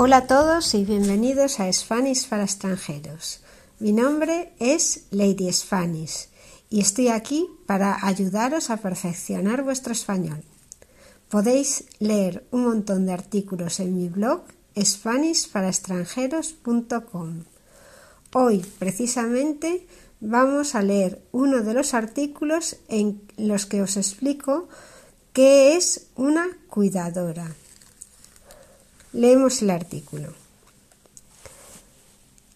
Hola a todos y bienvenidos a Spanish para extranjeros. Mi nombre es Lady Spanish y estoy aquí para ayudaros a perfeccionar vuestro español. Podéis leer un montón de artículos en mi blog SpanishParaExtranjeros.com. Hoy, precisamente, vamos a leer uno de los artículos en los que os explico qué es una cuidadora. Leemos el artículo.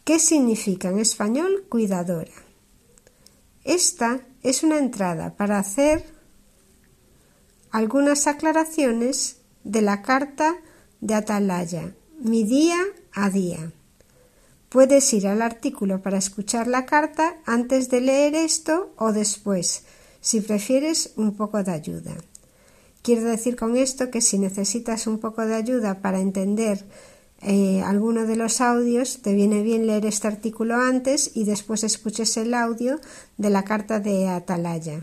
¿Qué significa en español cuidadora? Esta es una entrada para hacer algunas aclaraciones de la carta de Atalaya, mi día a día. Puedes ir al artículo para escuchar la carta antes de leer esto o después, si prefieres un poco de ayuda. Quiero decir con esto que si necesitas un poco de ayuda para entender eh, alguno de los audios, te viene bien leer este artículo antes y después escuches el audio de la carta de Atalaya.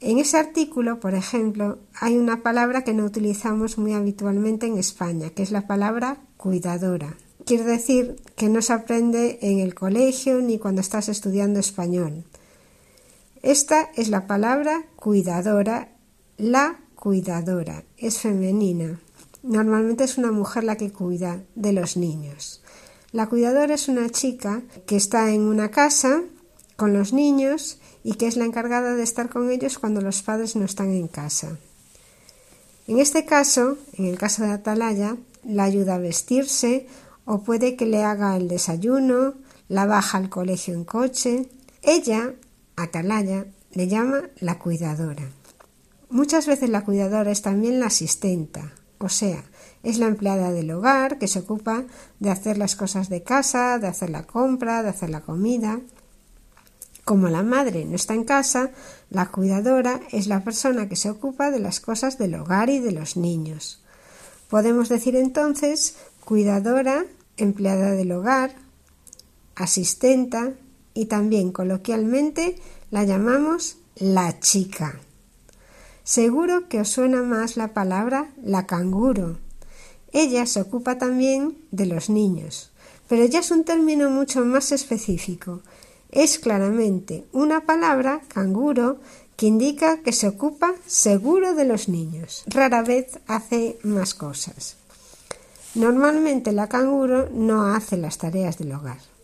En ese artículo, por ejemplo, hay una palabra que no utilizamos muy habitualmente en España, que es la palabra cuidadora. Quiero decir que no se aprende en el colegio ni cuando estás estudiando español. Esta es la palabra cuidadora, la cuidadora, es femenina. Normalmente es una mujer la que cuida de los niños. La cuidadora es una chica que está en una casa con los niños y que es la encargada de estar con ellos cuando los padres no están en casa. En este caso, en el caso de Atalaya, la ayuda a vestirse o puede que le haga el desayuno, la baja al colegio en coche. Ella, Atalaya, le llama la cuidadora. Muchas veces la cuidadora es también la asistenta, o sea, es la empleada del hogar que se ocupa de hacer las cosas de casa, de hacer la compra, de hacer la comida. Como la madre no está en casa, la cuidadora es la persona que se ocupa de las cosas del hogar y de los niños. Podemos decir entonces cuidadora, empleada del hogar, asistenta y también coloquialmente la llamamos la chica. Seguro que os suena más la palabra la canguro. Ella se ocupa también de los niños, pero ya es un término mucho más específico. Es claramente una palabra, canguro, que indica que se ocupa seguro de los niños. Rara vez hace más cosas. Normalmente la canguro no hace las tareas del hogar.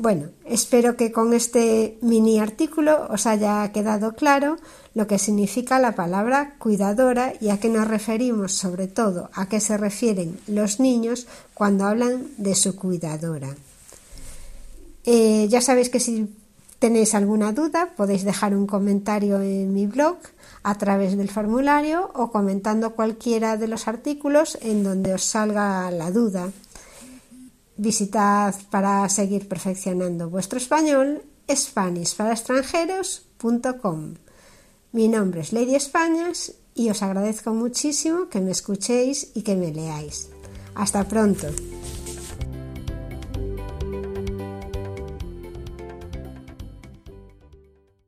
Bueno, espero que con este mini artículo os haya quedado claro lo que significa la palabra cuidadora y a qué nos referimos, sobre todo a qué se refieren los niños cuando hablan de su cuidadora. Eh, ya sabéis que si tenéis alguna duda podéis dejar un comentario en mi blog a través del formulario o comentando cualquiera de los artículos en donde os salga la duda. Visitad para seguir perfeccionando vuestro español SpanishParaExtranjeros.com. Mi nombre es Lady Españas y os agradezco muchísimo que me escuchéis y que me leáis. Hasta pronto.